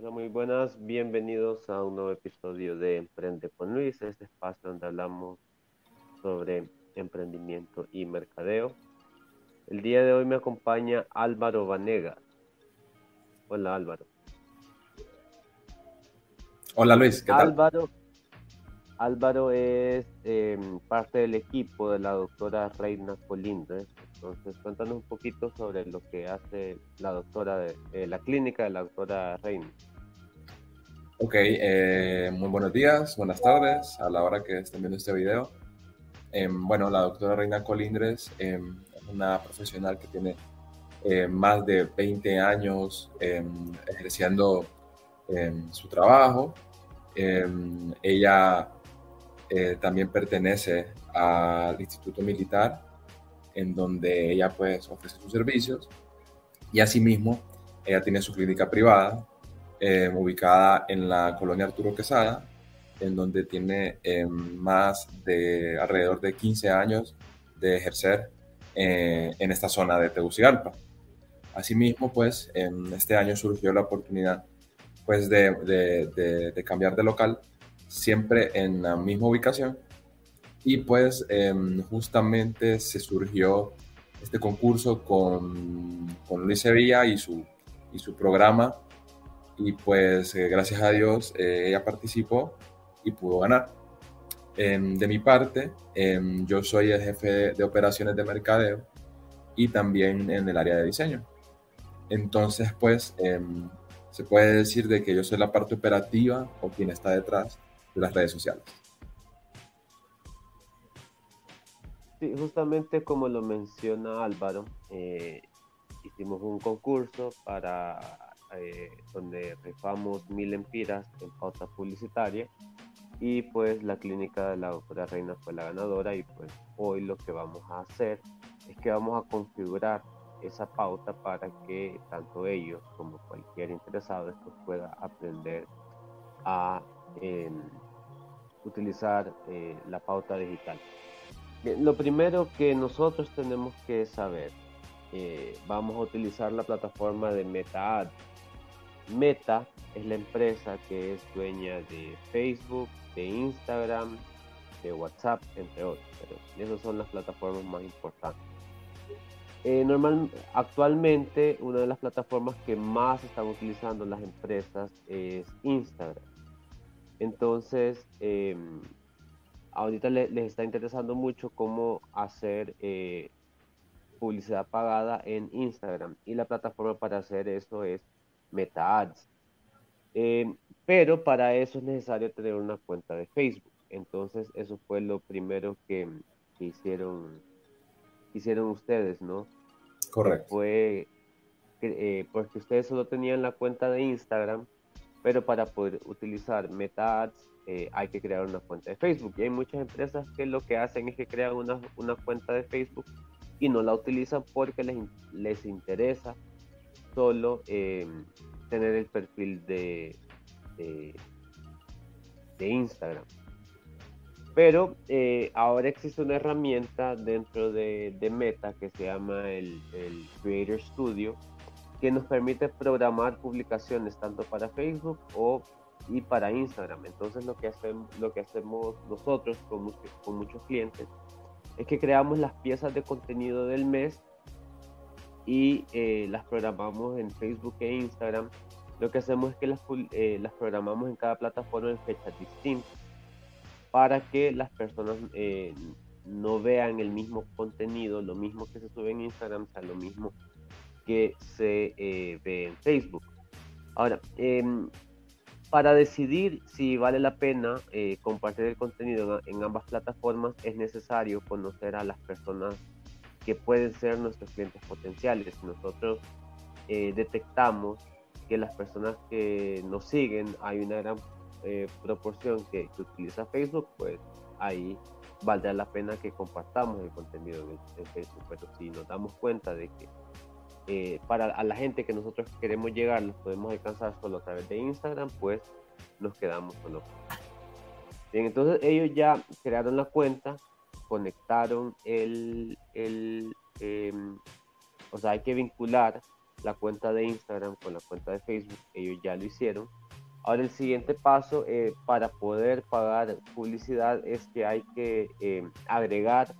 Hola, muy buenas, bienvenidos a un nuevo episodio de Emprende con Luis, este espacio donde hablamos sobre emprendimiento y mercadeo. El día de hoy me acompaña Álvaro Vanega. Hola Álvaro. Hola Luis, ¿qué tal? Álvaro, Álvaro es em, parte del equipo de la doctora Reina Colindres. Entonces, cuéntanos un poquito sobre lo que hace la doctora de eh, la clínica de la doctora Reina. Ok, eh, muy buenos días, buenas tardes a la hora que estén viendo este video. Em, bueno, la doctora Reina Colindres em, es una profesional que tiene eh, más de 20 años ejerciendo su trabajo. ella eh, también pertenece al Instituto Militar, en donde ella pues ofrece sus servicios. Y asimismo, ella tiene su clínica privada, eh, ubicada en la colonia Arturo Quesada, en donde tiene eh, más de alrededor de 15 años de ejercer en esta zona de Tegucigalpa. Asimismo, pues, en este año surgió la oportunidad pues, de cambiar de local siempre en la misma ubicación. Y pues em, justamente se surgió este concurso con, con Luis Sevilla y su, y su programa. Y pues eh, gracias a Dios eh, ella participó y pudo ganar. Em, de mi parte, em, yo soy el jefe de, operaciones de mercadeo y también en el área de diseño. Entonces, pues, se puede decir de que yo soy la parte operativa o quien está detrás las redes sociales. Sí, justamente como lo menciona Álvaro, eh, hicimos un concurso para eh, donde rifamos mil empiras en pauta publicitaria y pues la clínica de la doctora Reina fue la ganadora y pues hoy lo que vamos a hacer es que vamos a configurar esa pauta para que tanto ellos como cualquier interesado pueda aprender a utilizar eh, la pauta digital. lo primero que nosotros tenemos que saber, eh, vamos a utilizar la plataforma de Meta Ads. Meta es la empresa que es dueña de Facebook, de Instagram, de WhatsApp, entre otros. Pero esas son las plataformas más importantes. Eh, normal, actualmente una de las plataformas que más están utilizando las empresas es Instagram. Entonces, em, ahorita les está interesando mucho cómo hacer eh, publicidad pagada en Instagram y la plataforma para hacer eso es Meta Ads. Em, pero para eso es necesario tener una cuenta de Facebook. Entonces, eso fue lo primero que, hicieron, hicieron ustedes, ¿no? Correcto. Fue eh, porque ustedes solo tenían la cuenta de Instagram pero para poder utilizar Meta Ads eh, hay que crear una cuenta de Facebook. Y hay muchas empresas que lo que hacen es que crean una, una cuenta de Facebook y no la utilizan porque les, les interesa solo em, tener el perfil de, de, Instagram. Pero eh, ahora existe una herramienta dentro de, de Meta que se llama el, el Creator Studio que nos permite programar publicaciones tanto para Facebook o y para Instagram. Entonces lo que hacemos, lo que hacemos nosotros con, con muchos clientes es que creamos las piezas de contenido del mes y eh, las programamos en Facebook e Instagram. Lo que hacemos es que las, eh, las programamos en cada plataforma en fechas distintas para que las personas eh, no vean el mismo contenido, lo mismo que se sube en Instagram, sea lo mismo que se eh, ve en Facebook. Ahora, em, para decidir si vale la pena eh, compartir el contenido en, ambas plataformas es necesario conocer a las personas que pueden ser nuestros clientes potenciales. Nosotros eh, detectamos que las personas que nos siguen, hay una gran proporción que, utiliza Facebook, pues ahí valdrá la pena que compartamos el contenido en, Facebook. Pero si nos damos cuenta de que eh, para a la gente que nosotros queremos llegar, los podemos alcanzar solo a través de Instagram, pues nos quedamos solo. Bien, entonces ellos ya crearon la cuenta, conectaron el, el em, o sea, hay que vincular la cuenta de Instagram, con la cuenta de Facebook, ellos ya lo hicieron. Ahora el siguiente paso eh, para poder pagar publicidad es que hay que eh, agregar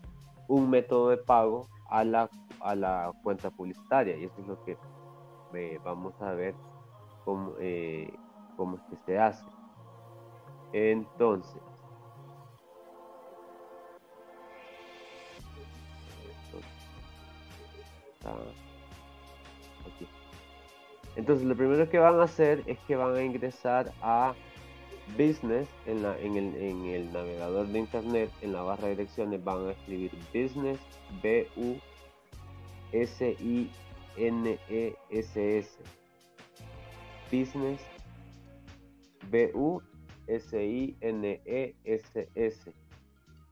un método de pago a la, a la cuenta publicitaria y eso es lo que eh, vamos a ver cómo, cómo es que se hace. Entonces, Entonces, lo primero que van a hacer es que van a ingresar a Business en, el, en el navegador de Internet, en la barra de direcciones, van a escribir Business, B-U-S-I-N-E-S-S. Business, B-U-S-I-N-E-S-S.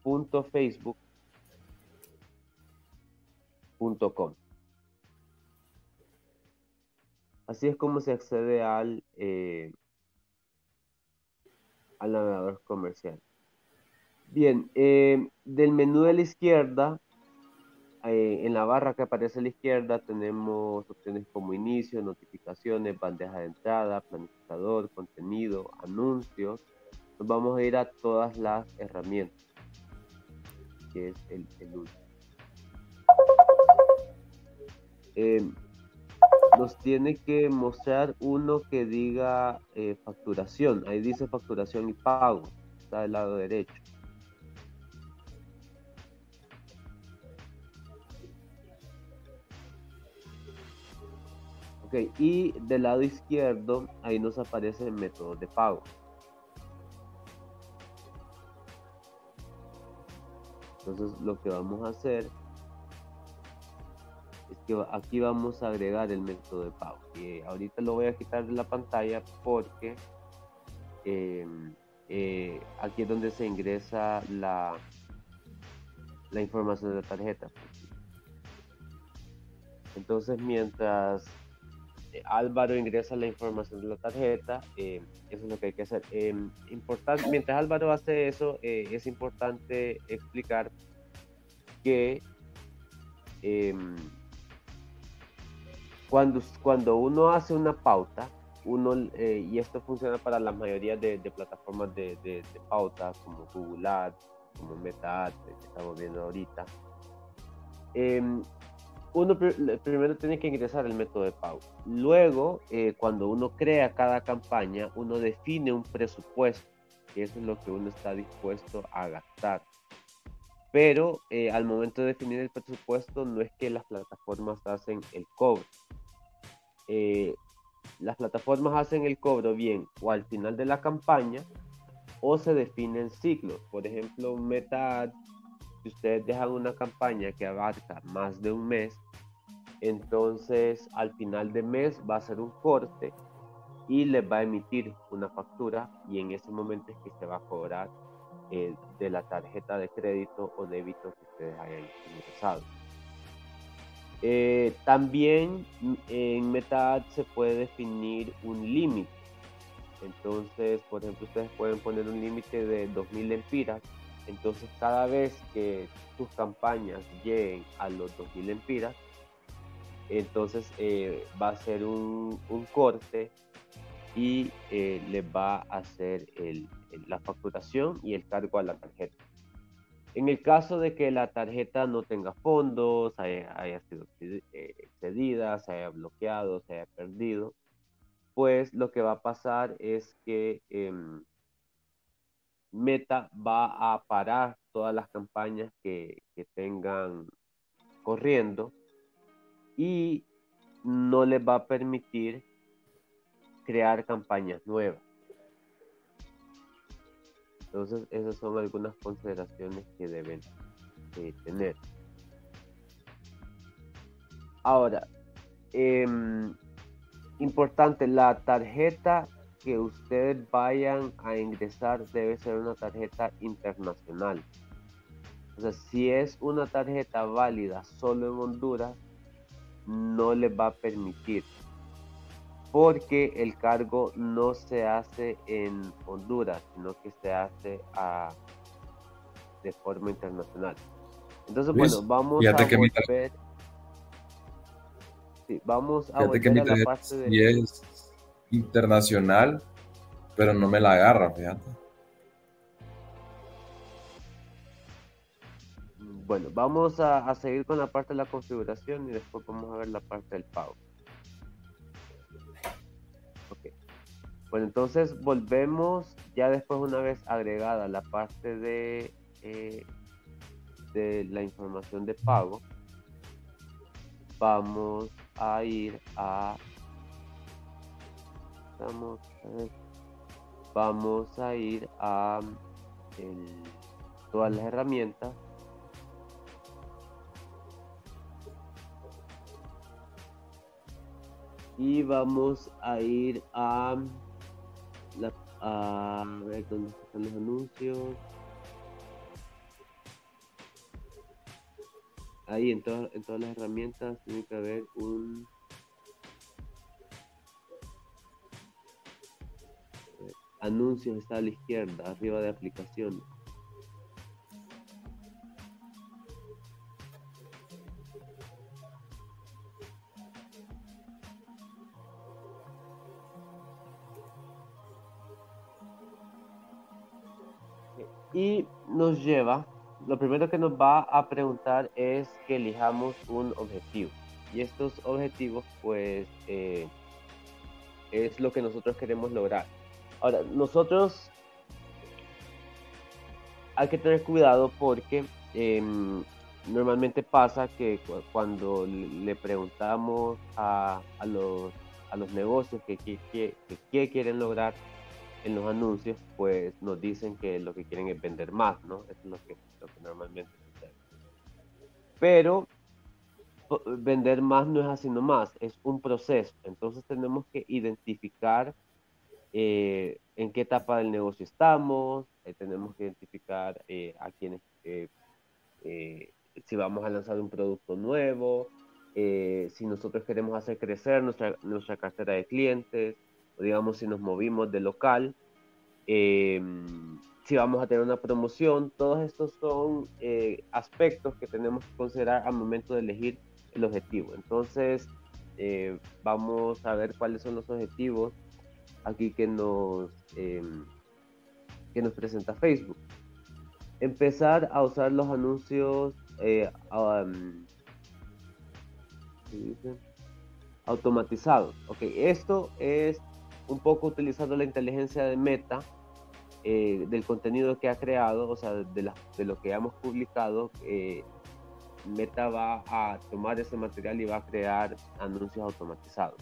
Punto Facebook Así es como se accede al, eh, al navegador comercial. Bien, eh, del menú de la izquierda, eh, en la barra que aparece a la izquierda tenemos opciones como inicio, notificaciones, bandeja de entrada, planificador, contenido, anuncios. Nos vamos a ir a todas las herramientas, que es el, el último. Nos tiene que mostrar uno que diga eh, facturación. Ahí dice facturación y pago. Está del lado derecho. Ok, y del lado izquierdo, ahí nos aparece el método de pago. Entonces lo que vamos a hacer aquí vamos a agregar el método de pago. Ahorita lo voy a quitar de la pantalla porque em, eh, aquí es donde se ingresa la, la información de la tarjeta. Entonces, mientras eh, Álvaro ingresa la información de la tarjeta, eh, eso es lo que hay que hacer. Em, importante, mientras Álvaro hace eso, es importante explicar que em, cuando, cuando uno hace una pauta, uno, eh, y esto funciona para la mayoría de, plataformas de, de, pauta, como Google Ads, como Meta Ads, que estamos viendo ahorita, em, uno primero tiene que ingresar el método de pago. Luego, eh, cuando uno crea cada campaña, uno define un presupuesto, que eso es lo que uno está dispuesto a gastar. Pero eh, al momento de definir el presupuesto, no es que las plataformas hacen el cobro, eh, las plataformas hacen el cobro bien o al final de la campaña o se definen ciclos. Por ejemplo, meta si ustedes dejan una campaña que abarca más de un mes, entonces al final de mes va a ser un corte y les va a emitir una factura y en ese momento es que se va a cobrar eh, de la tarjeta de crédito o débito que ustedes hayan ingresado. Eh, también en MetaAd se puede definir un límite. Entonces, por ejemplo, ustedes pueden poner un límite de 2000 empiras. Entonces, cada vez que sus campañas lleguen a los 2000 empiras, entonces eh, va a ser un, corte y eh, les va a hacer la facturación y el cargo a la tarjeta. En el caso de que la tarjeta no tenga fondos, haya, sido eh, excedida, se haya bloqueado, se haya perdido, pues lo que va a pasar es que em, Meta va a parar todas las campañas que, que tengan corriendo y no les va a permitir crear campañas nuevas. Entonces, esas son algunas consideraciones que deben eh, tener. Ahora, em, importante, la tarjeta que ustedes vayan a ingresar debe ser una tarjeta internacional. O sea, si es una tarjeta válida solo en Honduras, no les va a permitir porque el cargo no se hace en Honduras, sino que se hace de forma internacional. Entonces, bueno, vamos a volver. Sí, vamos a Fíjate que volver a la parte de... es internacional, pero no me la agarra, fíjate. Bueno, vamos a, a seguir con la parte de la configuración y después vamos a ver la parte del pago. Bueno, entonces volvemos ya después una vez agregada la parte de, eh, de la información de pago. Vamos a ir a... Vamos a ver. Vamos a ir a el- todas las herramientas y vamos a ir a, la, a ver dónde están los anuncios. Ahí en, todas en todas las herramientas tiene que haber un eh, anuncios está a la izquierda, arriba de aplicaciones. Y nos lleva, lo primero que nos va a preguntar es que elijamos un objetivo. Y estos objetivos, pues, eh, es lo que nosotros queremos lograr. Ahora, nosotros hay que tener cuidado porque em, normalmente pasa que cu- cuando le preguntamos a, a los, a los negocios que, que, que- quieren lograr, en los anuncios, pues nos dicen que lo que quieren es vender más, ¿no? Es lo que, normalmente. Pero vender más no es así nomás, es un proceso. Entonces tenemos que identificar eh, en qué etapa del negocio estamos, eh, tenemos que identificar eh, a quiénes, eh, si vamos a lanzar un producto nuevo, si nosotros queremos hacer crecer nuestra, nuestra cartera de clientes, digamos si nos movimos de local, eh, si vamos a tener una promoción, todos estos son eh, aspectos que tenemos que considerar al momento de elegir el objetivo. Entonces, eh, vamos a ver cuáles son los objetivos aquí que nos, eh, que nos presenta Facebook. Empezar a usar los anuncios automatizados. Ok, esto es un poco utilizando la inteligencia de Meta, eh, del contenido que ha creado, o sea, de, lo que hemos publicado, eh, Meta va a tomar ese material y va a crear anuncios automatizados.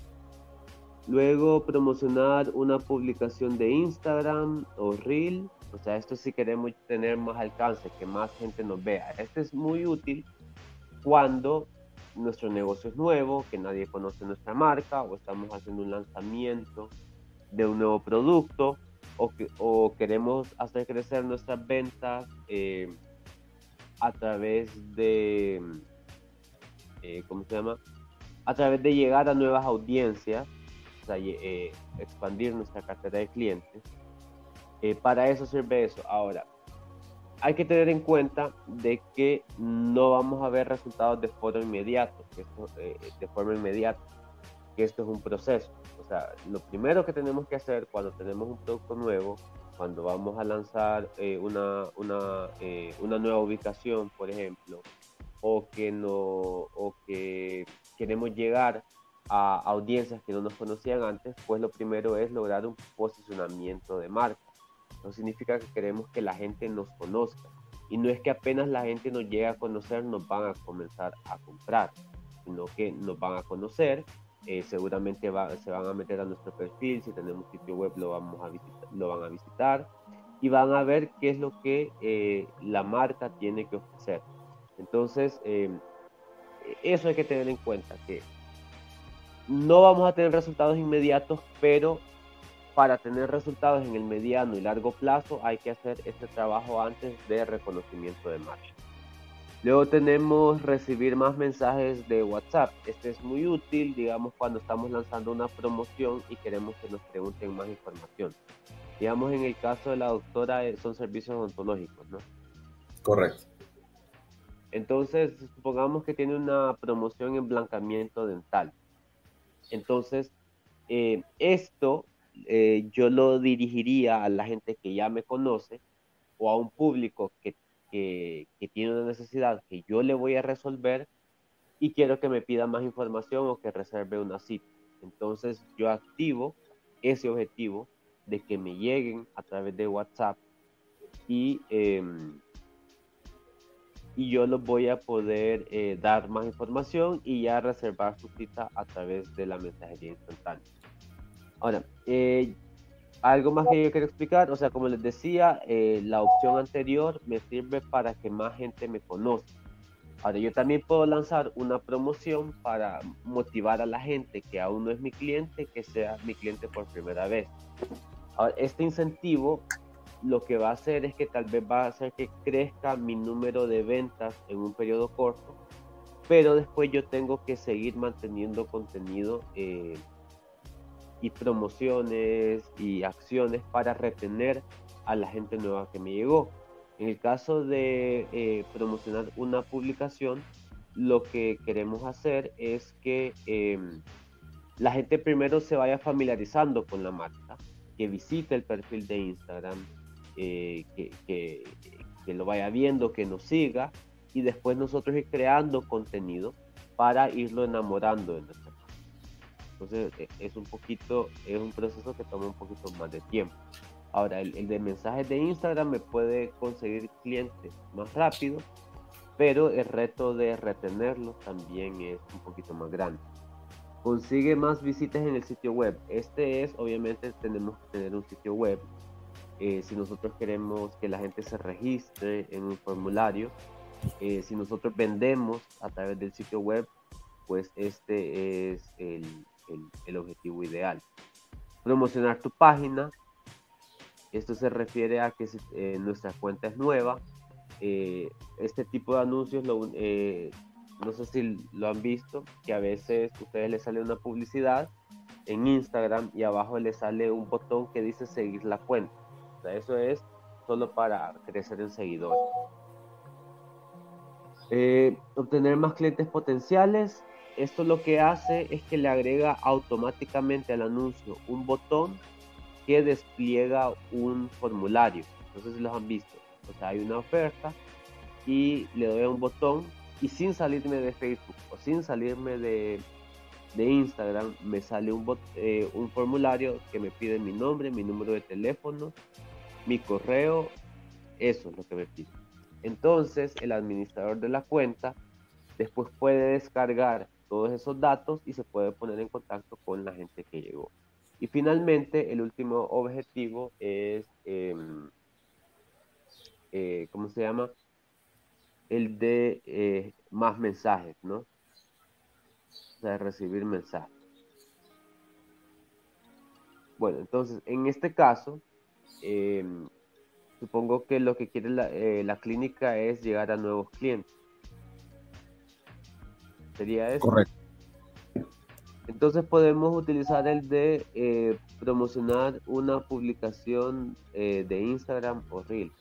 Luego promocionar una publicación de Instagram o Reel, o sea, esto si queremos tener más alcance, que más gente nos vea. Este es muy útil cuando nuestro negocio es nuevo, que nadie conoce nuestra marca o estamos haciendo un lanzamiento de un nuevo producto o, que, o queremos hacer crecer nuestras ventas eh, a través de, eh, ¿cómo se llama? A través de llegar a nuevas audiencias, eh, expandir nuestra cartera de clientes. Para eso sirve eso. Ahora, hay que tener en cuenta de que no vamos a ver resultados de forma inmediata, de forma inmediata, que esto es un proceso. O sea, lo primero que tenemos que hacer cuando tenemos un producto nuevo, cuando vamos a lanzar eh, una, una, eh, una nueva ubicación, por ejemplo, o que, no, o que queremos llegar a audiencias que no nos conocían antes, pues lo primero es lograr un posicionamiento de marca. No significa que queremos que la gente nos conozca. Y no es que apenas la gente nos llegue a conocer, nos van a comenzar a comprar, sino que nos van a conocer, eh, seguramente se van a meter a nuestro perfil, si tenemos sitio web lo, vamos a visitar, lo van a visitar y van a ver qué es lo que eh, la marca tiene que ofrecer. Entonces, eh, eso hay que tener en cuenta, que no vamos a tener resultados inmediatos, pero para tener resultados en el mediano y largo plazo hay que hacer este trabajo antes de reconocimiento de marca. Luego tenemos recibir más mensajes de WhatsApp. Este es muy útil, digamos, cuando estamos lanzando una promoción y queremos que nos pregunten más información. Digamos, en el caso de la doctora eh, son servicios odontológicos, ¿no? Correcto. Entonces, supongamos que tiene una promoción en blancamiento dental Entonces, eh, esto eh, yo lo dirigiría a la gente que ya me conoce o a un público que, que, tiene una necesidad que yo le voy a resolver y quiero que me pida más información o que reserve una cita. Entonces yo activo ese objetivo de que me lleguen a través de WhatsApp y, em, y yo los voy a poder eh, dar más información y ya reservar su cita a través de la mensajería instantánea. Ahora, eh, algo más que yo quiero explicar, o sea, como les decía, eh, la opción anterior me sirve para que más gente me conozca. Ahora, yo también puedo lanzar una promoción para motivar a la gente que aún no es mi cliente, que sea mi cliente por primera vez. Ahora, este incentivo lo que va a hacer es que tal vez va a hacer que crezca mi número de ventas en un periodo corto, pero después yo tengo que seguir manteniendo contenido eh, y promociones y acciones para retener a la gente nueva que me llegó. En el caso de eh, promocionar una publicación, lo que queremos hacer es que em, la gente primero se vaya familiarizando con la marca, que visite el perfil de Instagram, eh, que, lo vaya viendo, que nos siga y después nosotros ir creando contenido para irlo enamorando de nuestra Entonces e, es un poquito, es un proceso que toma un poquito más de tiempo. Ahora, el, el de mensajes de Instagram me puede conseguir clientes más rápido, pero el reto de retenerlos también es un poquito más grande. Consigue más visitas en el sitio web. Este es, obviamente, tenemos que tener un sitio web eh, si nosotros queremos que la gente se registre en un formulario, eh, si nosotros vendemos a través del sitio web, pues este es el, el, objetivo ideal. Promocionar tu página. Esto se refiere a que eh, nuestra cuenta es nueva. este tipo de anuncios, no sé si lo han visto, que a veces a ustedes les sale una publicidad en Instagram y abajo les sale un botón que dice seguir la cuenta eso es solo para crecer en seguidores. Eh, obtener más clientes potenciales. Esto lo que hace es que le agrega automáticamente al anuncio un botón que despliega un formulario. No sé si los han visto. O sea, hay una oferta y le doy a un botón y sin salirme de Facebook o sin salirme de, de Instagram me sale un, eh, un formulario que me pide mi nombre, mi número de teléfono mi correo, eso es lo que me pide. Entonces, el administrador de la cuenta después puede descargar todos esos datos y se puede poner en contacto con la gente que llegó. Y finalmente, el último objetivo es, em, eh, ¿cómo se llama? El de eh, más mensajes, ¿no? O sea, recibir mensajes. Bueno, entonces, en este caso, Em, supongo que lo que quiere eh, la, clínica es llegar a nuevos clientes. ¿Sería eso? Correcto. Entonces podemos utilizar el de eh, promocionar una publicación eh, de Instagram o Reels.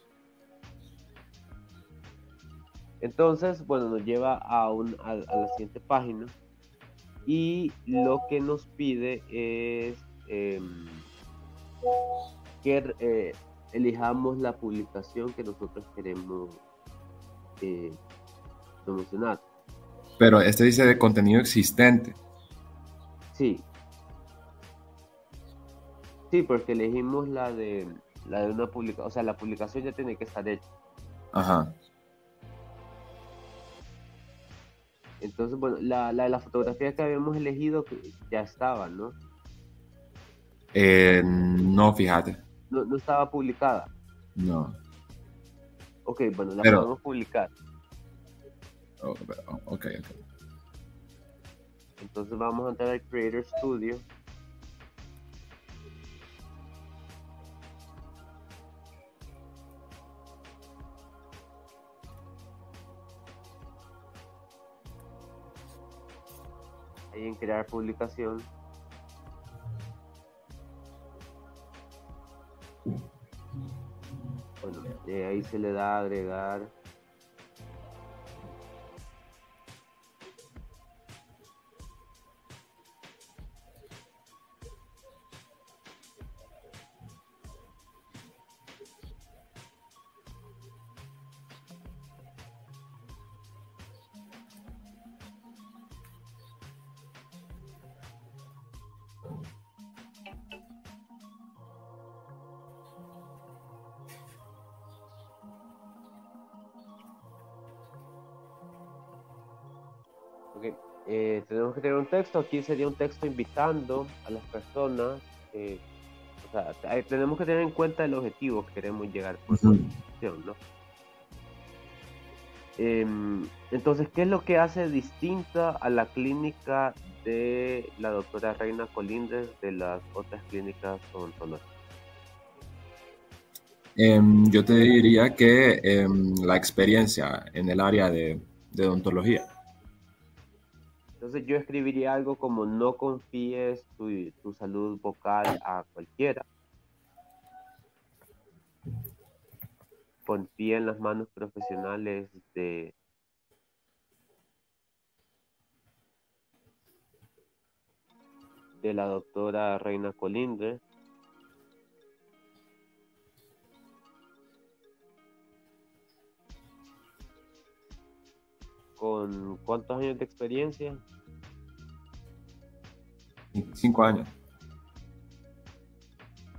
Entonces, bueno, nos lleva a, un, a, la siguiente página y lo que nos pide es em, que eh, elijamos la publicación que nosotros queremos promocionar. Pero este dice de contenido existente. Sí. Sí, porque elegimos la de la de una publicación, o sea, la publicación ya tiene que estar hecha. Ajá. Entonces, bueno, la, la, la fotografía que habíamos elegido ya estaba, ¿no? Eh, no, fíjate no, estaba publicada. No. Ok, bueno, la podemos publicar. Oh, ok. Entonces vamos a entrar al Creator Studio. Ahí en crear publicación. Bueno, eh, ahí se le da a agregar texto. Aquí sería un texto invitando a las personas. Eh, o sea, tenemos que tener en cuenta el objetivo que queremos llegar por la ¿no? Em, entonces, ¿qué es lo que hace distinta a la clínica de la doctora Reina Colindres de las otras clínicas odontológicas? Em, yo te diría que em, la experiencia en el área de, odontología. Entonces yo escribiría algo como no confíes tu, tu salud vocal a cualquiera. confía en las manos profesionales de de la doctora Reina Colindre. ¿Con cuántos años de experiencia? Cinco años.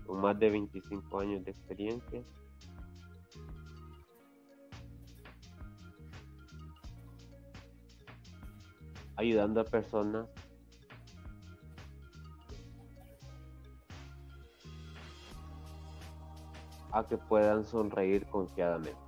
Con más de 25 años de experiencia. ayudando a personas a que puedan sonreír confiadamente.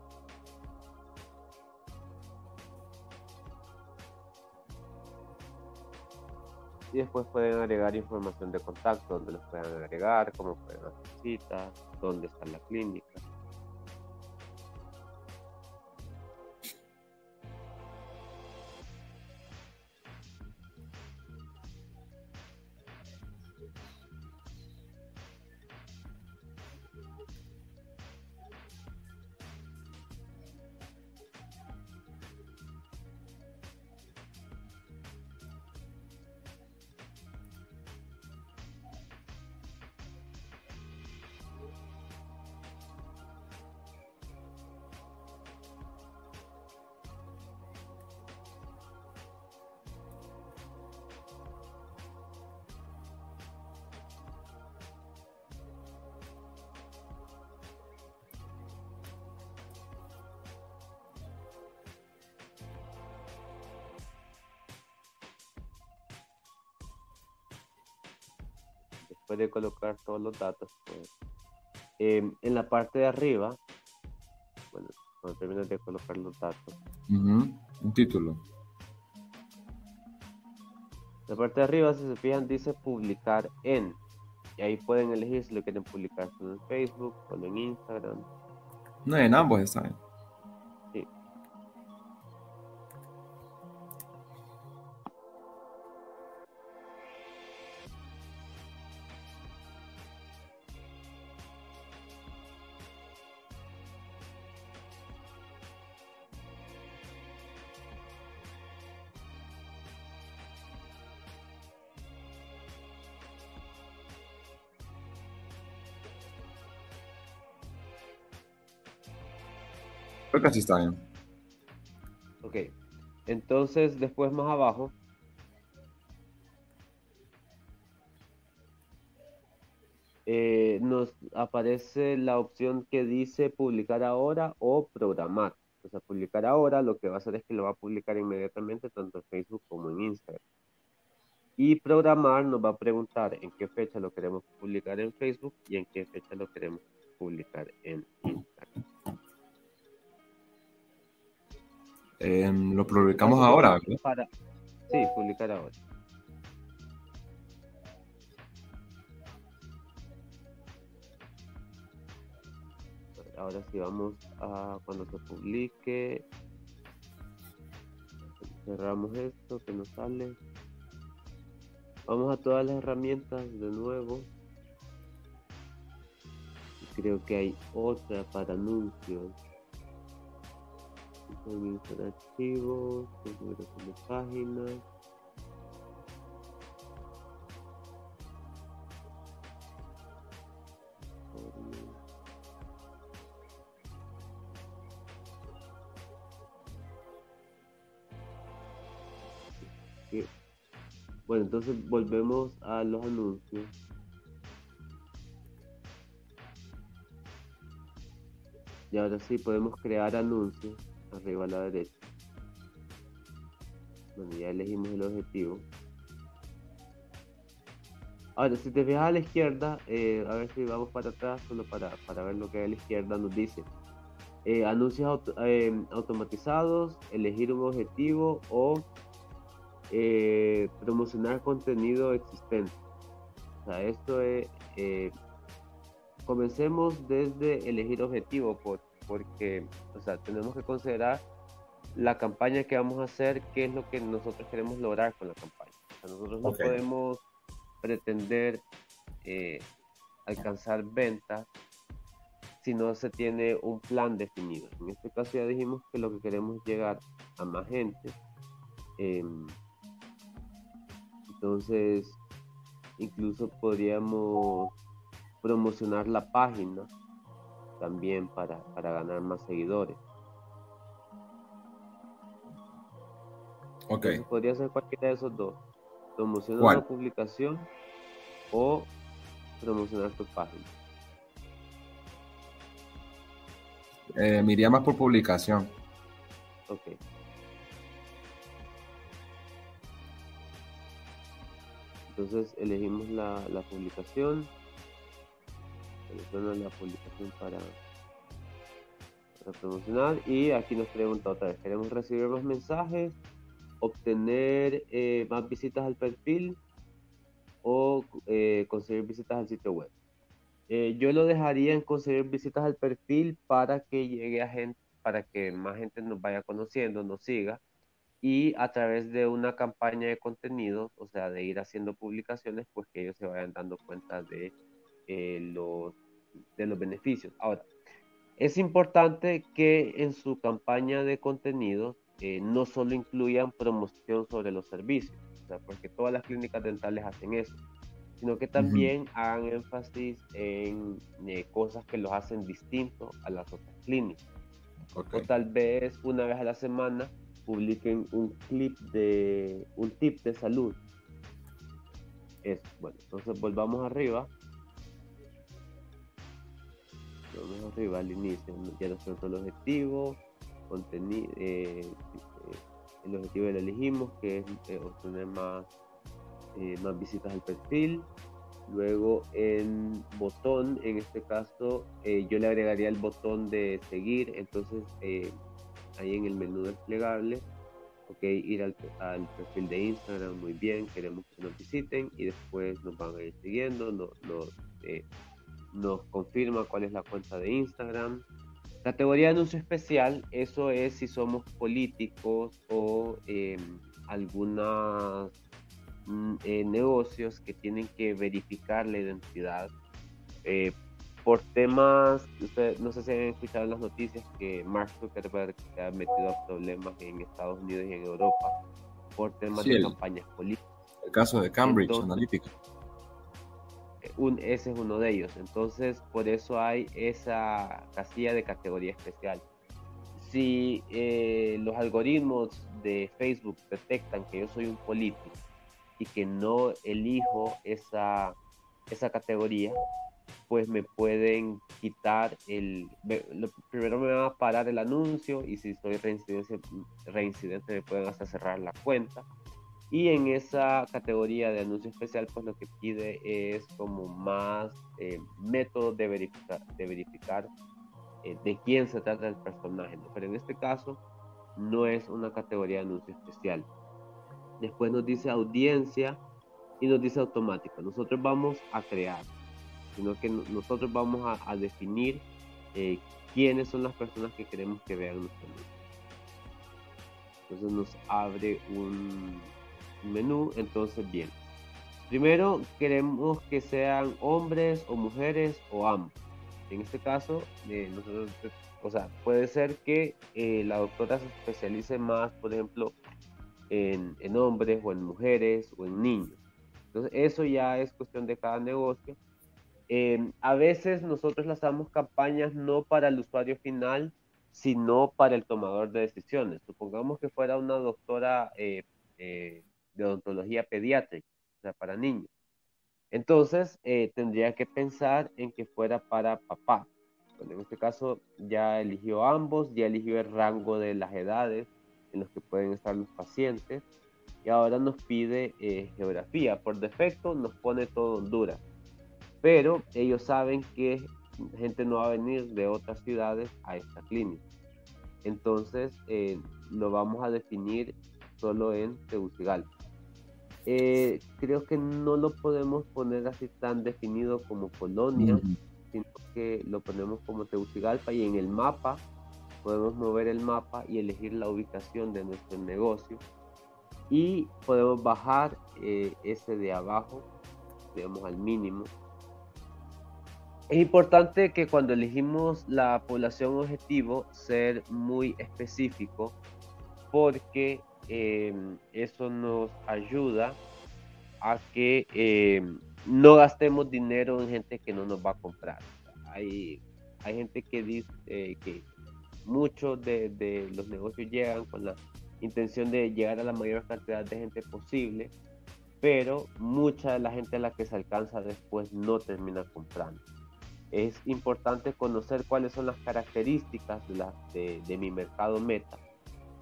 Y después pueden agregar información de contacto, donde los puedan agregar, cómo pueden hacer citas, dónde está la clínica. Puede colocar todos los datos. Pues. Em, en la parte de arriba, bueno, cuando terminas de colocar los datos. Un título. La parte de arriba, si se fijan, dice publicar en. Y ahí pueden elegir si lo quieren publicar solo en Facebook o en Instagram. No, en ambos están. Casi está bien. Ok. Entonces, después más abajo. Eh, nos aparece la opción que dice publicar ahora o programar. O sea, publicar ahora lo que va a hacer es que lo va a publicar inmediatamente tanto en Facebook como en Instagram. Y programar nos va a preguntar en qué fecha lo queremos publicar en Facebook y en qué fecha lo queremos publicar en Instagram. Em, lo publicamos ahora, Para... Sí, publicar ahora. Ahora sí vamos a cuando se publique. Cerramos esto que nos sale. Vamos a todas las herramientas de nuevo. Creo que hay otra para anuncios administrar archivos, configuración de páginas. Bueno, entonces volvemos a los anuncios. Y ahora sí podemos crear anuncios arriba a la derecha. Bueno, ya elegimos el objetivo. Ahora, si te fijas a la izquierda, eh, a ver si vamos para atrás, solo para, para ver lo que hay a la izquierda, nos dice eh, anuncios eh, automatizados, elegir un objetivo o promocionar contenido existente. O sea, esto es, comencemos desde elegir objetivo, por, porque, o sea, tenemos que considerar la campaña que vamos a hacer, qué es lo que nosotros queremos lograr con la campaña. O sea, nosotros no podemos pretender eh, alcanzar ventas si no se tiene un plan definido. En este caso ya dijimos que lo que queremos es llegar a más gente. Em, entonces, incluso podríamos promocionar la página también para, para ganar más seguidores. Ok. podría ser cualquiera de esos dos promocionar la publicación o promocionar tu página. Eh, me iría más por publicación. Ok. Entonces elegimos la, la publicación. Selecciono la publicación para, para promocionar. Y aquí nos pregunta otra vez, ¿queremos recibir más mensajes? obtener eh, más visitas al perfil o eh, conseguir visitas al sitio web. Eh, yo lo dejaría en conseguir visitas al perfil para que llegue a gente, para que más gente nos vaya conociendo, nos siga y a través de una campaña de contenido, o sea, de ir haciendo publicaciones, pues que ellos se vayan dando cuenta de, los, de los beneficios. Ahora, es importante que en su campaña de contenido no solo incluyan promoción sobre los servicios, porque todas las clínicas dentales hacen eso, sino que también hagan énfasis en eh, cosas que los hacen distintos a las otras clínicas. O tal vez una vez a la semana publiquen un clip de un tip de salud. Eso, bueno, entonces volvamos arriba. Vamos arriba al inicio, ya nos preguntó el objetivo, contenido, eh, eh, el objetivo que lo elegimos, que es eh, obtener más, más visitas al perfil. Luego en botón, en este caso, yo le agregaría el botón de seguir. Entonces, ahí en el menú desplegable, ok, ir al, al, perfil de Instagram, muy bien, queremos que nos visiten y después nos van a ir siguiendo, nos, nos, nos confirma cuál es la cuenta de Instagram, Categoría de anuncio especial, eso es si somos políticos o em, algunos mm, eh, negocios que tienen que verificar la identidad. Eh, por temas, no sé si han escuchado en las noticias que Mark Zuckerberg se ha metido a problemas en Estados Unidos y en Europa por temas de campañas políticas. El caso de Cambridge Analytica ese es uno de ellos. Entonces, por eso hay esa casilla de categoría especial. Si eh, los algoritmos de Facebook detectan que yo soy un político y que no elijo esa, esa categoría, pues me pueden quitar el... primero me van a parar el anuncio y si soy reincidente, reincidente me pueden hasta cerrar la cuenta y en esa categoría de anuncio especial, pues lo que pide es como más eh, métodos de verificar, de, verificar eh, de quién se trata el personaje. Pero en este caso no es una categoría de anuncio especial. Después nos dice audiencia y nos dice automático. Nosotros vamos a crear, sino que nosotros vamos a, definir eh, quiénes son las personas que queremos que vean nuestro anuncio. Entonces nos abre un, menú, entonces bien. Primero queremos que sean hombres o mujeres o ambos. En este caso, eh, nosotros, o sea, puede ser que eh, la doctora se especialice más, por ejemplo, en, en, hombres o en mujeres o en niños. Entonces, eso ya es cuestión de cada negocio. Em, a veces nosotros lanzamos campañas no para el usuario final, sino para el tomador de decisiones. Supongamos que fuera una doctora eh, de odontología pediátrica, o sea, para niños. Entonces, eh, tendría que pensar en que fuera para papá. en este caso, ya eligió ambos, ya eligió el rango de las edades en los que pueden estar los pacientes. y ahora nos pide eh, geografía. Por defecto nos pone todo Honduras, pero ellos saben que gente no va a venir de otras ciudades a esta clínica. Entonces eh, lo vamos a definir solo en Tegucigalpa. Eh, creo que no lo podemos poner así tan definido como Colonia, sino que lo ponemos como Tegucigalpa y en el mapa podemos mover el mapa y elegir la ubicación de nuestro negocio y podemos bajar eh, ese de abajo, digamos al mínimo. Es importante que cuando elegimos la población objetivo ser muy específico porque em, eso nos ayuda a que em, no gastemos dinero en gente que no nos va a comprar. Hay, hay gente que dice eh, que muchos de, de, los negocios llegan con la intención de llegar a la mayor cantidad de gente posible, pero mucha de la gente a la que se alcanza después no termina comprando. Es importante conocer cuáles son las características de, de mi mercado meta,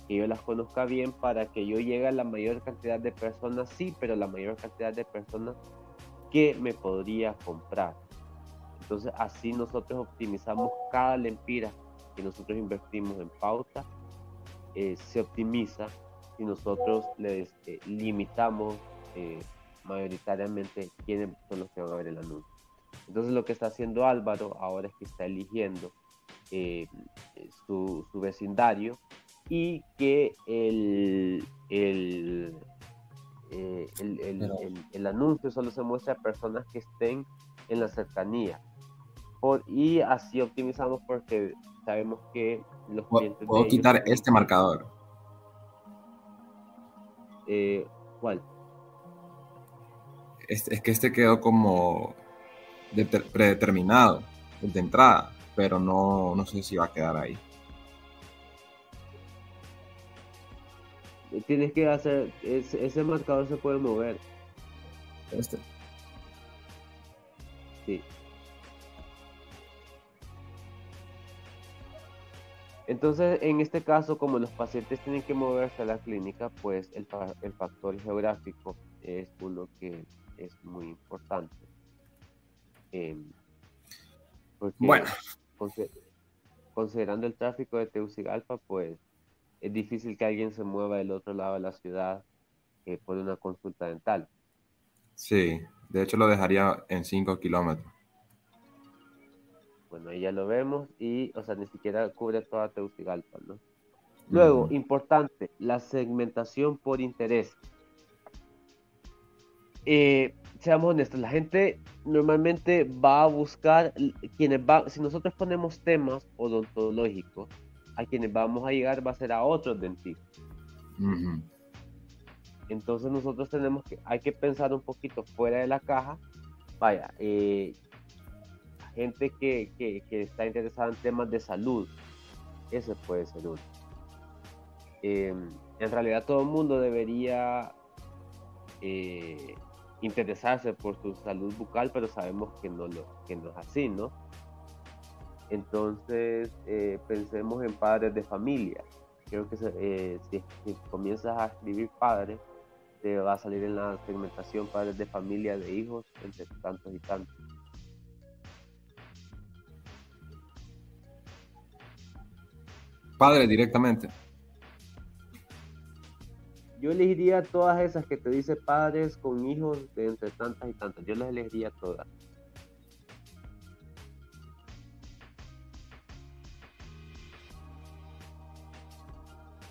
que yo las conozca bien para que yo llegue a la mayor cantidad de personas, sí, pero la mayor cantidad de personas que me podría comprar. Entonces así nosotros optimizamos cada lempira que nosotros invertimos en pauta eh, se optimiza si nosotros les eh, limitamos eh, mayoritariamente quiénes son los que van a ver el anuncio. Entonces lo que está haciendo Álvaro ahora es que está eligiendo su, su, vecindario y que el, el, el, el, el, anuncio solo se muestra a personas que estén en la cercanía. Por, y así optimizamos porque sabemos que los clientes... ¿Puedo quitar este marcador? Eh, ¿Cuál? Es, que este quedó como predeterminado de entrada, pero no, no sé si va a quedar ahí. Tienes que hacer, ese marcador se puede mover. Este. Sí. Entonces, en este caso, como los pacientes tienen que moverse a la clínica, pues el, el factor geográfico es uno que es muy importante. Em, bueno. considerando el tráfico de Teucigalpa, pues es difícil que alguien se mueva del otro lado de la ciudad eh, por una consulta dental. Sí, de hecho lo dejaría en 5 kilómetros. Bueno, ahí ya lo vemos y, o sea, ni siquiera cubre toda Tegucigalpa, ¿no? Luego, importante, la segmentación por interés. Eh, seamos honestos, la gente normalmente va a buscar quienes va, si nosotros ponemos temas odontológicos, a quienes vamos a llegar va a ser a otros dentistas. Entonces nosotros tenemos que, hay que pensar un poquito fuera de la caja. Vaya, eh, gente que, que, que, está interesada en temas de salud. Ese puede ser uno. Em, en realidad todo el mundo debería eh, interesarse por su salud bucal, pero sabemos que no, lo, que no es así, ¿no? Entonces, eh, pensemos en padres de familia. Creo que eh, si, si, comienzas a escribir padres, te va a salir en la segmentación padres de familia de hijos, entre tantos y tantos. Padre directamente. Yo elegiría todas esas que te dice padres con hijos de entre tantas y tantas. Yo las elegiría todas.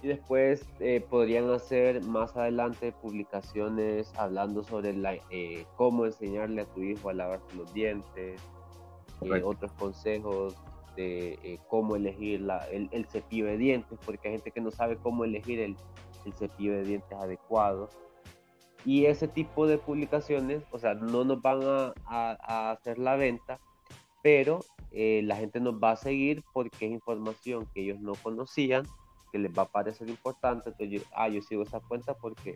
Y después eh, podrían hacer más adelante publicaciones hablando sobre la, eh, cómo enseñarle a tu hijo a lavarse los dientes, eh, otros consejos de eh, cómo elegir la, el, cepillo de dientes, porque hay gente que no sabe cómo elegir el, el, cepillo de dientes adecuado. Y ese tipo de publicaciones, o sea, no nos van a, a, hacer la venta, pero eh, la gente nos va a seguir porque es información que ellos no conocían, que les va a parecer importante. Entonces, yo, ah, yo sigo esa cuenta porque,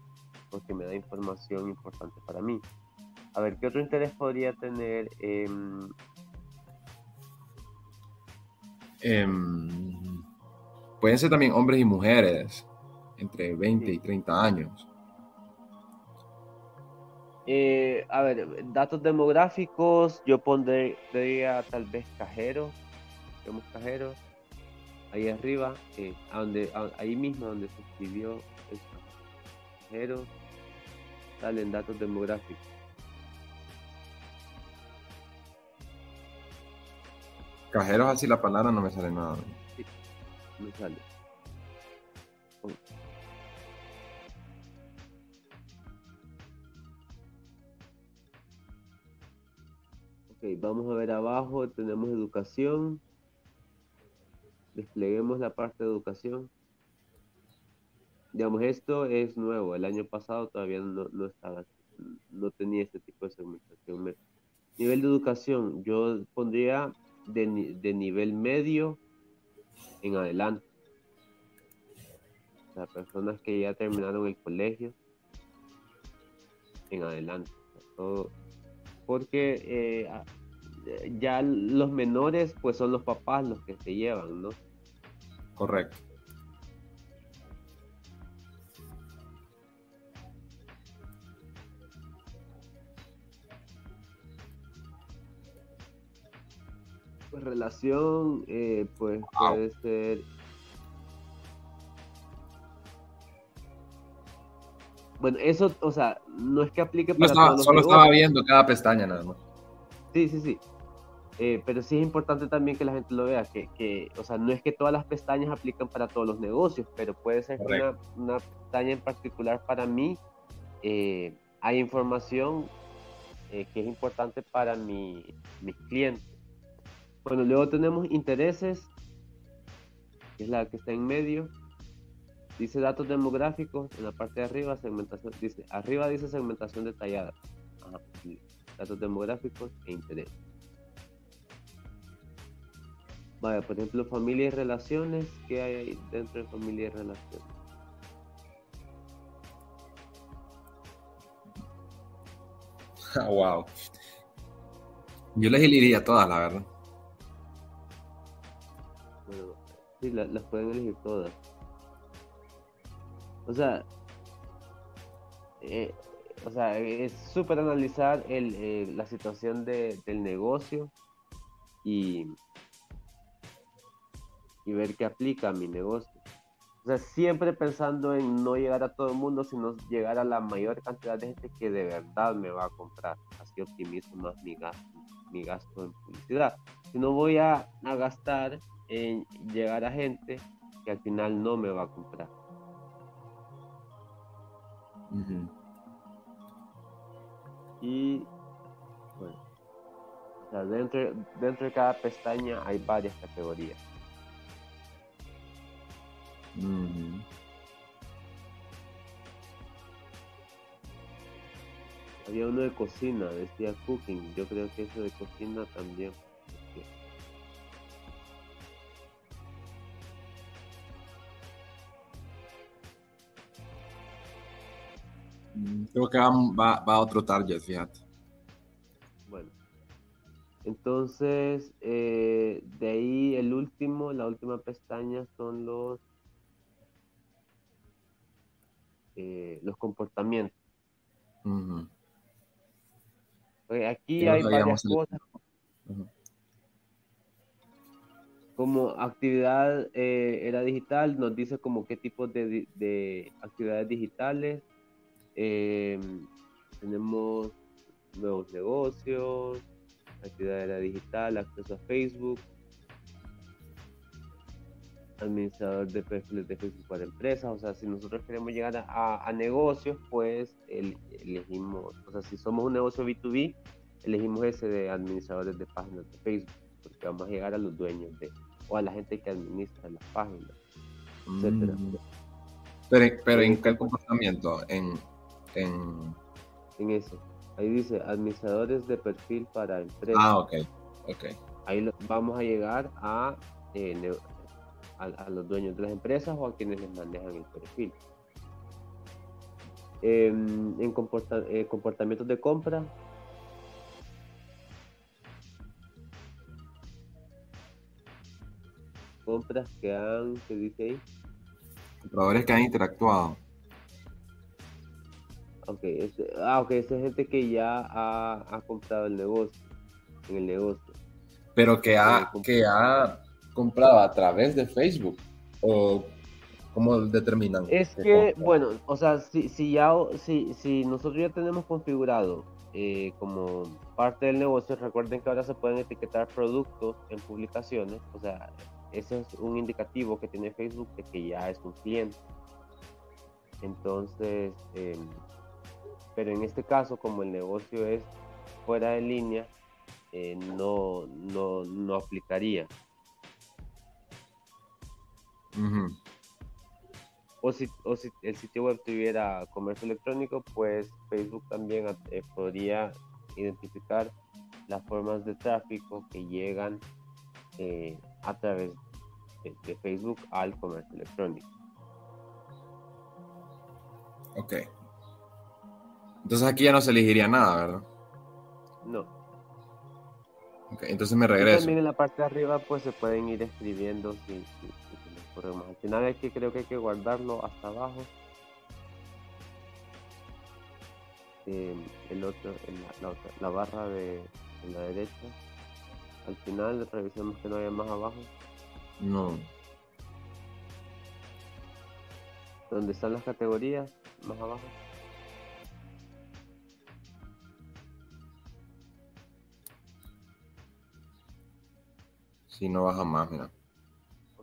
porque me da información importante para mí. A ver, ¿qué otro interés podría tener? Eh, Em, pueden ser también hombres y mujeres entre 20 y 30 años. Eh, a ver, datos demográficos, yo pondría tal vez cajeros, cajeros, ahí arriba, eh, donde, ahí mismo donde se escribió el cajero, salen datos demográficos. Cajeros así la palabra no me sale nada. Sí, no sale. Ok, vamos a ver abajo, tenemos educación. Despleguemos la parte de educación. Digamos, esto es nuevo. El año pasado todavía no, no estaba, no tenía este tipo de segmentación. Nivel de educación, yo pondría de, nivel medio en adelante. Sea, personas que ya terminaron el colegio en adelante. porque eh, ya los menores pues son los papás los que se llevan, ¿no? Correcto. relación, eh, pues puede ser. Bueno, eso, o sea, no es que aplique para todos Solo estaba viendo cada pestaña nada más. Sí, sí, sí. Eh, pero sí es importante también que la gente lo vea, que, que, o sea, no es que todas las pestañas aplican para todos los negocios, pero puede ser que una, una, pestaña en particular para mí eh, hay información que es importante para mi, mis clientes. Bueno, luego tenemos intereses, que es la que está en medio. Dice datos demográficos, en la parte de arriba, segmentación, dice, arriba dice segmentación detallada. datos demográficos e interés. Vaya, por ejemplo, familia y relaciones, ¿qué hay dentro de familia y relaciones? wow. Yo les elegiría todas, la verdad. Sí, las pueden elegir todas. O sea, eh, o sea, es súper analizar el, eh, la situación de, del negocio y, y ver qué aplica a mi negocio. O sea, siempre pensando en no llegar a todo el mundo, sino llegar a la mayor cantidad de gente que de verdad me va a comprar. Así optimizo más mi gasto, mi gasto en publicidad. Si no voy a, a gastar en llegar a gente que al final no me va a comprar. Y bueno, o sea, dentro, dentro de cada pestaña hay varias categorías. Había uno de cocina, decía cooking. Yo creo que eso de cocina también Creo que va, a otro target, fíjate. Bueno. Entonces, eh, de ahí el último, la última pestaña son los, eh, los comportamientos. aquí hay varias cosas. Como actividad eh, era digital, nos dice como qué tipo de, de actividades digitales, Em, tenemos nuevos negocios, actividad era digital, acceso a Facebook, administrador de perfiles de Facebook para empresas. O sea, si nosotros queremos llegar a, negocios, pues elegimos, o sea, si somos un negocio B2B, elegimos ese de administradores de páginas de Facebook, porque vamos a llegar a los dueños de, o a la gente que administra las páginas, etcétera. Mm. Pero, pero ¿en qué comportamiento? ¿En, en... eso. Ahí dice administradores de perfil para empresas. Ah, ok, ok. Ahí vamos a llegar a, eh, a, los dueños de las empresas o a quienes les manejan el perfil. Em, en eh, comportamientos de compra. Compras que han, ¿qué dice ahí? Compradores que han interactuado. Ok, ah, ok, esa es gente que ya ha, ha comprado el negocio, en el negocio. Pero que ha, que ha comprado a través de Facebook o cómo determinan. Es que, bueno, o sea, si, si ya, si, si nosotros ya tenemos configurado eh, como parte del negocio, recuerden que ahora se pueden etiquetar productos en publicaciones, o sea, ese es un indicativo que tiene Facebook de que ya es un cliente. Entonces, em, pero en este caso, como el negocio es fuera de línea, eh, no, no, no, aplicaría. O, si, o si el sitio web tuviera comercio electrónico, pues Facebook también eh, podría identificar las formas de tráfico que llegan eh, a través de, Facebook al comercio electrónico. Ok. Entonces aquí ya no se elegiría nada, ¿verdad? No. Ok, entonces me regreso. también en la parte de arriba pues se pueden ir escribiendo si, al final es que creo que hay que guardarlo hasta abajo. Em, el otro, la, la, barra de la derecha. Al final revisemos que no haya más abajo. No. ¿Dónde están las categorías? Más abajo. Si no baja más, mira.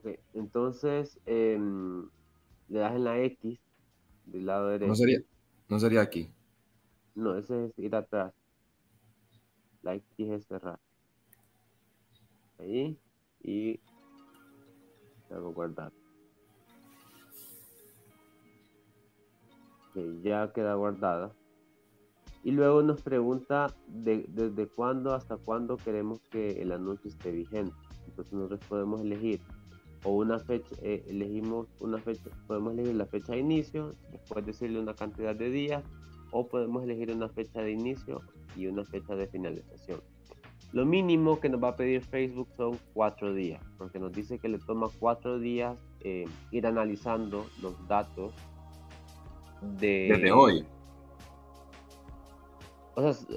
Ok, entonces em, le das en la X del lado derecho. No sería, no sería aquí. No, ese es ir atrás. La X es cerrar. Ahí. Y hago guardar. ya queda guardada. Y luego nos pregunta de, desde cuándo hasta cuándo queremos que el anuncio esté vigente. Entonces nosotros podemos elegir o una fecha, eh, elegimos una fecha, podemos elegir la fecha de inicio, después decirle una cantidad de días, o podemos elegir una fecha de inicio y una fecha de finalización. Lo mínimo que nos va a pedir Facebook son cuatro días, porque nos dice que le toma cuatro días eh, ir analizando los datos de... Desde hoy. O sea,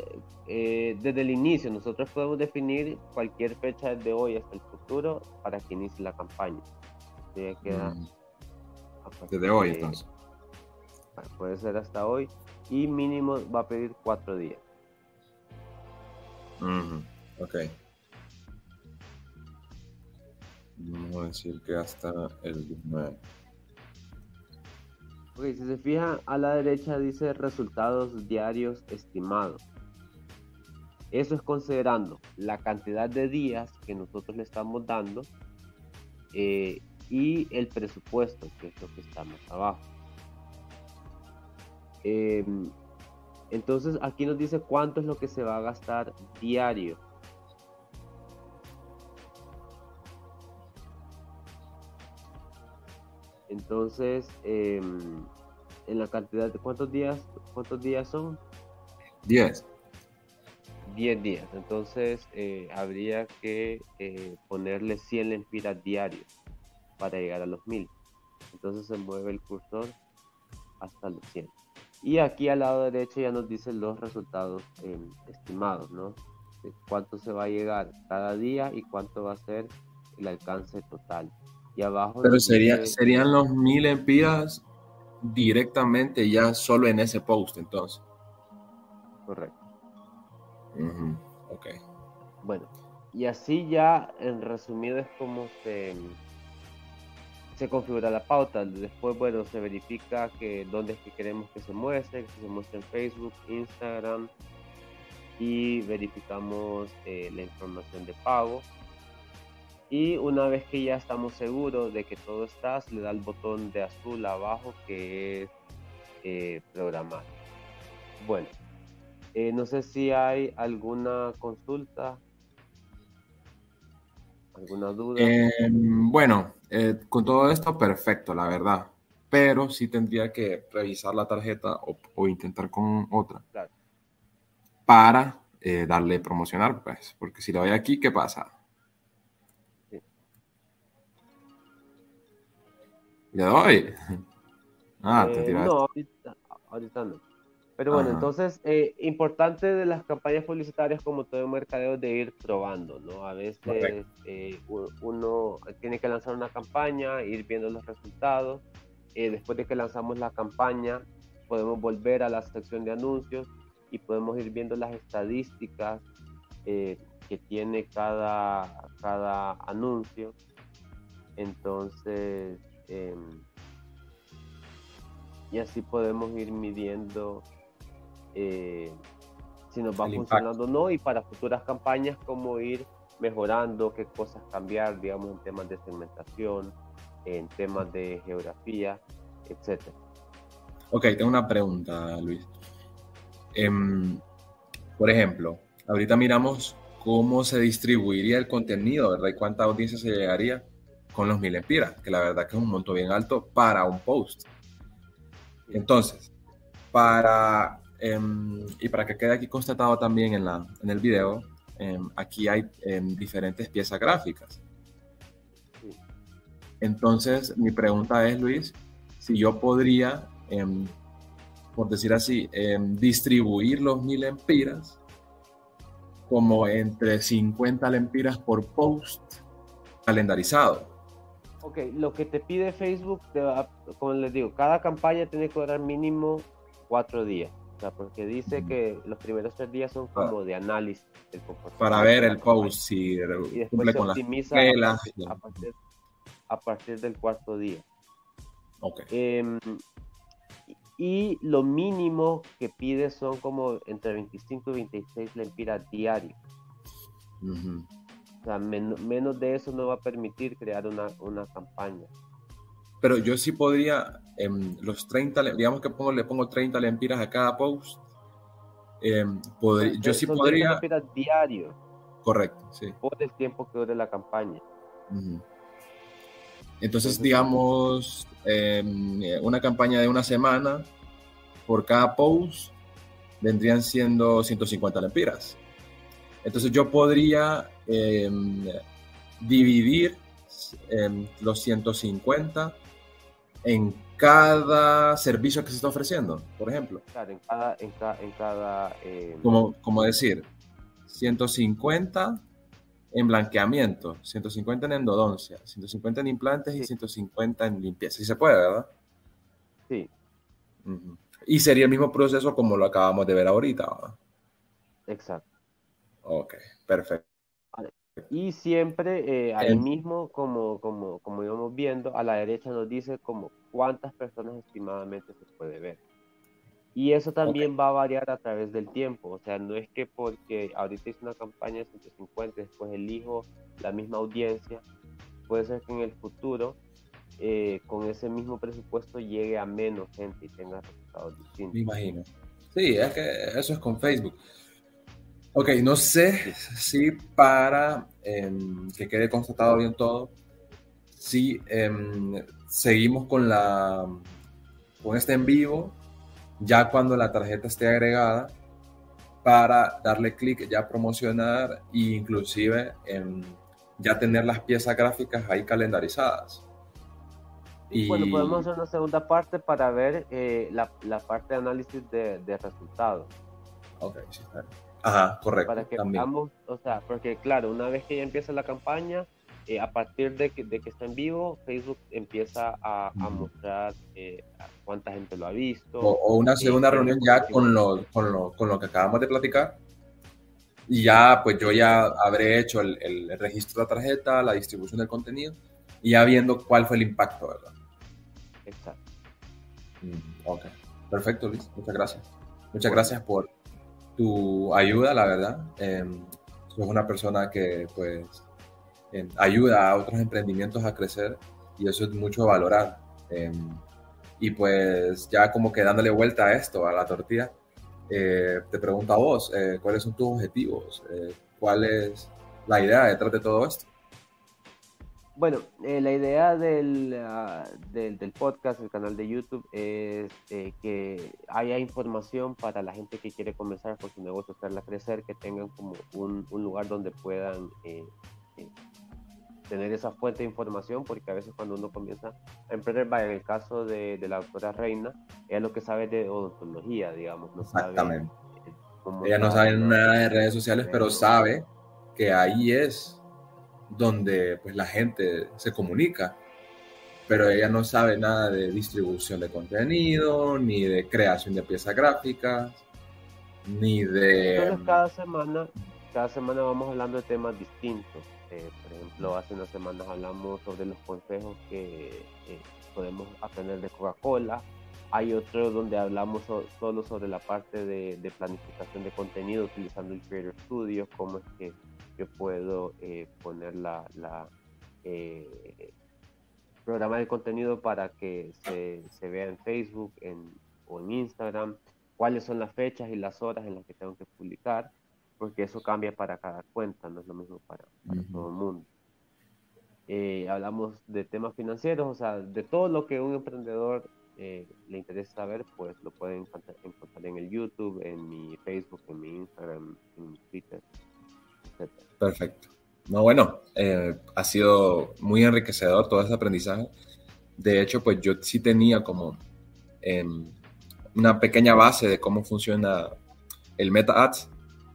eh, desde el inicio nosotros podemos definir cualquier fecha desde hoy hasta el futuro para que inicie la campaña. queda mm. Desde hoy entonces. Puede ser hasta hoy y mínimo va a pedir cuatro días. Ok. Vamos a decir que hasta el 19. Ok, si se fijan a la derecha dice resultados diarios estimados. Eso es considerando la cantidad de días que nosotros le estamos dando eh, y el presupuesto, que es lo que está más abajo. Em, entonces aquí nos dice cuánto es lo que se va a gastar diario. Entonces, em, en la cantidad de cuántos días, cuántos días son? 10. 10 días. Entonces, eh, habría que eh, ponerle 100 lempiras diarios para llegar a los 1000. Entonces se mueve el cursor hasta los 100. Y aquí al lado derecho ya nos dicen los resultados em, estimados, ¿no? De cuánto se va a llegar cada día y cuánto va a ser el alcance total. Y abajo. Pero sería, serían los mil empiras directamente ya solo en ese post, entonces. Correcto. Ok. Bueno, y así ya en resumido es como se, se configura la pauta. Después, bueno, se verifica que dónde es que queremos que se muestre, que se muestre en Facebook, Instagram y verificamos eh, la información de pago y una vez que ya estamos seguros de que todo está, se le da el botón de azul abajo que es eh, programar. Bueno, eh, no sé si hay alguna consulta, alguna duda. Em, bueno, eh, con todo esto, perfecto, la verdad. Pero sí tendría que revisar la tarjeta o, intentar con otra. Para darle promocionar, pues. Porque si lo doy aquí, ¿qué pasa? ¿Le doy? Ah, te eh, tiraste. No, ahorita, ahorita no. Pero bueno, entonces, eh, importante de las campañas publicitarias como todo el mercadeo de ir probando, ¿no? A veces eh, uno tiene que lanzar una campaña, ir viendo los resultados. Eh, después de que lanzamos la campaña, podemos volver a la sección de anuncios y podemos ir viendo las estadísticas que tiene cada, cada anuncio. Entonces, em, y así podemos ir midiendo eh, si nos va funcionando o no, y para futuras campañas, cómo ir mejorando, qué cosas cambiar, digamos, en temas de segmentación, en temas de geografía, etcétera. Ok, tengo una pregunta, Luis. Em, por ejemplo, ahorita miramos cómo se distribuiría el contenido, ¿verdad? Y cuánta audiencia se llegaría con los mil empiras, que la verdad que es un monto bien alto para un post. Entonces, para Em, y para que quede aquí constatado también en, la, en el video, em, aquí hay em, diferentes piezas gráficas. Entonces, mi pregunta es, Luis, si yo podría, por decir así, distribuir los mil empiras como entre 50 lempiras por post calendarizado. Ok, lo que te pide Facebook, como les digo, cada campaña tiene que durar mínimo cuatro días porque dice que los primeros tres días son como de análisis del comportamiento. Para ver el post, si y después se optimiza a, partir, a, partir, del cuarto día. Okay. Em, y lo mínimo que pide son como entre 25 y 26 lempiras diarios. O sea, menos de eso no va a permitir crear una, una campaña pero yo sí podría, en los 30, digamos que pongo, le pongo 30 lempiras a cada post, eh, yo sí podría... lempiras diario. Correcto, sí. Por el tiempo que dure la campaña. Entonces, digamos, em, una campaña de una semana, por cada post, vendrían siendo 150 lempiras. Entonces yo podría em, dividir los 150 en cada servicio que se está ofreciendo, por ejemplo. Claro, en cada... En cada, en cada eh, como, como decir, 150 en blanqueamiento, 150 en endodoncia, 150 en implantes y 150 en limpieza. Sí se puede, ¿verdad? Sí. Y sería el mismo proceso como lo acabamos de ver ahorita. ¿verdad? Exacto. Ok, perfecto. Y siempre eh, ahí mismo, como, como, como íbamos viendo, a la derecha nos dice como cuántas personas estimadamente se puede ver. Y eso también va a variar a través del tiempo. O sea, no es que porque ahorita hice una campaña de 150, después elijo la misma audiencia. Puede ser que en el futuro, eh, con ese mismo presupuesto, llegue a menos gente y tenga resultados distintos. Me imagino. Sí, es que eso es con Facebook. Ok, no sé si para em, que quede constatado bien todo, si em, seguimos con la con este en vivo, ya cuando la tarjeta esté agregada, para darle clic, ya promocionar e inclusive em, ya tener las piezas gráficas ahí calendarizadas. Y bueno, podemos hacer una segunda parte para ver eh, la, la, parte de análisis de, de resultados. Ok, sí, está bien. Ajá, correcto. Para que veamos, o sea, porque claro, una vez que ya empieza la campaña, eh, a partir de que, de que, está en vivo, Facebook empieza a, mostrar eh, cuánta gente lo ha visto. O, una segunda reunión ya con lo, con, lo, con lo que acabamos de platicar. Y ya, pues yo ya habré hecho el, el, registro de la tarjeta, la distribución del contenido, y ya viendo cuál fue el impacto, ¿verdad? Exacto. Mm, ok, perfecto, Luis. Muchas gracias. Muchas gracias por, tu ayuda, la verdad. Eh, sos una persona que pues em, ayuda a otros emprendimientos a crecer y eso es mucho valorar. Em, y pues ya como que dándole vuelta a esto, a la tortilla, eh, te pregunto a vos, eh, ¿cuáles son tus objetivos? Eh, ¿Cuál es la idea detrás de todo esto? Bueno, eh, la idea del, ah, del, del, podcast, el canal de YouTube, es eh, que haya información para la gente que quiere comenzar con su negocio, hacerla crecer, que tengan como un, un lugar donde puedan eh, tener esa fuente de información, porque a veces cuando uno comienza a emprender, vaya, en el caso de, de la doctora Reina, ella lo que sabe de odontología, digamos. No Exactamente. Sabe, ella no sabe nada de redes sociales, pero sabe que ahí es donde pues, la gente se comunica. Pero ella no sabe nada de distribución de contenido, ni de creación de piezas gráficas, ni de... Entonces cada semana, cada semana vamos hablando de temas distintos eh, por ejemplo, hace unas semanas hablamos sobre los consejos que eh, podemos aprender de Coca-Cola. Hay otro donde hablamos solo sobre la parte de, planificación de contenido utilizando el Creator Studio, cómo es que yo puedo eh, poner la, la programa de contenido para que se, se vea en Facebook en, o en Instagram, cuáles son las fechas y las horas en las que tengo que publicar porque eso cambia para cada cuenta, no es lo mismo para, todo el mundo. Eh, hablamos de temas financieros, o sea, de todo lo que un emprendedor eh, le interesa saber, pues lo pueden encontrar, en el YouTube, en mi Facebook, en mi Instagram, en mi Twitter. Perfecto. No, bueno, eh, ha sido muy enriquecedor todo ese aprendizaje. De hecho, pues yo sí tenía como em, una pequeña base de cómo funciona el Meta Ads,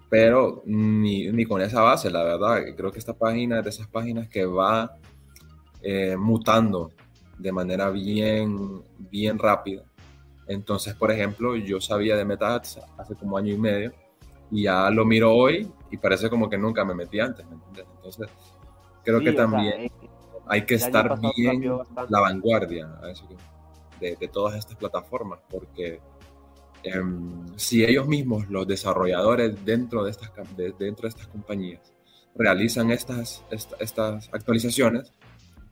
pero ni, ni, con esa base, la verdad. Creo que esta página es de esas páginas que va eh, mutando de manera bien, bien rápida. Entonces, por ejemplo, yo sabía de MetaAds hace como año y medio y ya lo miro hoy y parece como que nunca me metí antes, Entonces, creo que también hay que estar bien la vanguardia de, de todas estas plataformas porque Em, si ellos mismos, los desarrolladores dentro de estas, dentro de estas compañías, realizan estas, estas actualizaciones,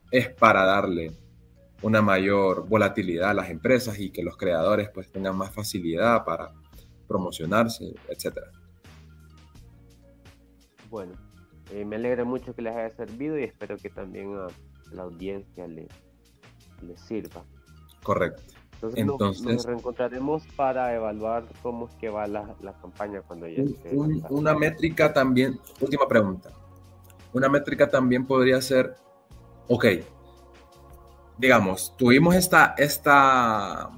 es para darle una mayor volatilidad a las empresas y que los creadores pues tengan más facilidad para promocionarse, etcétera. Bueno, eh, me alegra mucho que les haya servido y espero que también a la audiencia les le sirva. Correcto. Entonces, nos, reencontraremos para evaluar cómo es que va la, la campaña cuando ya Una métrica también, última pregunta. Una métrica también podría ser, ok, digamos, tuvimos esta, esta,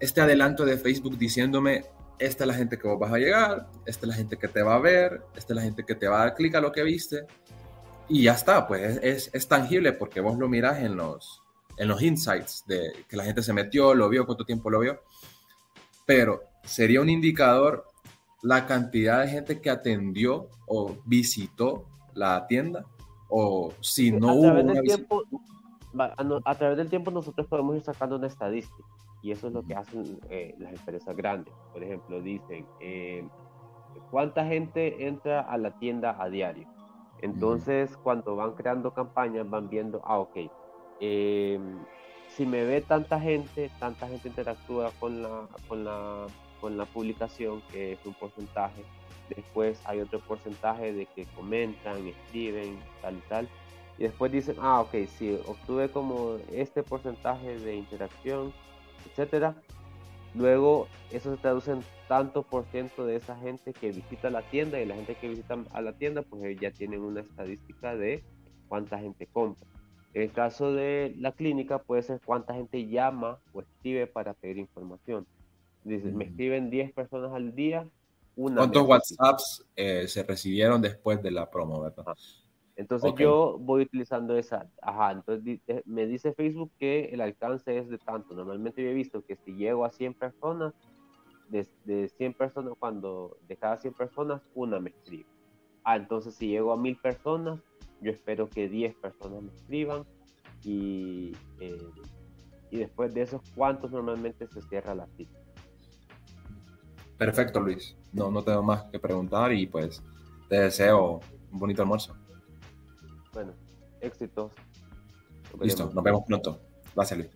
este adelanto de Facebook diciéndome, esta es la gente que vos vas a llegar, esta es la gente que te va a ver, esta es la gente que te va a dar clic a lo que viste. Y ya está, pues es, es tangible porque vos lo miras en los, en los insights de que la gente se metió, lo vio, cuánto tiempo lo vio. Pero sería un indicador la cantidad de gente que atendió o visitó la tienda o si no hubo una tiempo, a, través del tiempo nosotros podemos ir sacando una estadística y eso es lo que hacen eh, las empresas grandes. Por ejemplo, dicen eh, cuánta gente entra a la tienda a diario. Entonces, cuando van creando campañas, van viendo, ah, ok, eh, si me ve tanta gente, tanta gente interactúa con la, con la, con la publicación, que es un porcentaje. Después hay otro porcentaje de que comentan, escriben, tal y tal. Y después dicen, ah, ok, si obtuve como este porcentaje de interacción, etcétera. Luego eso se traduce en tanto por ciento de esa gente que visita la tienda y la gente que visita a la tienda, pues ya tienen una estadística de cuánta gente compra. En el caso de la clínica puede ser cuánta gente llama o escribe para pedir información. Dice, me escriben 10 personas al día. Una ¿Cuántos WhatsApps eh, se recibieron después de la promo, verdad? Entonces yo voy utilizando esa, ajá, entonces me dice Facebook que el alcance es de tanto. Normalmente yo he visto que si llego a 100 personas, de, de 100 personas, cuando de cada 100 personas, una me escribe. Ah, entonces si llego a 1000 personas, yo espero que 10 personas me escriban y, eh, y después de esos, ¿cuántos normalmente se cierra la cita? Perfecto, Luis. No, no tengo más que preguntar y pues te deseo un bonito almuerzo. Bueno, éxitos. Listo, nos vemos pronto. Gracias, Luis.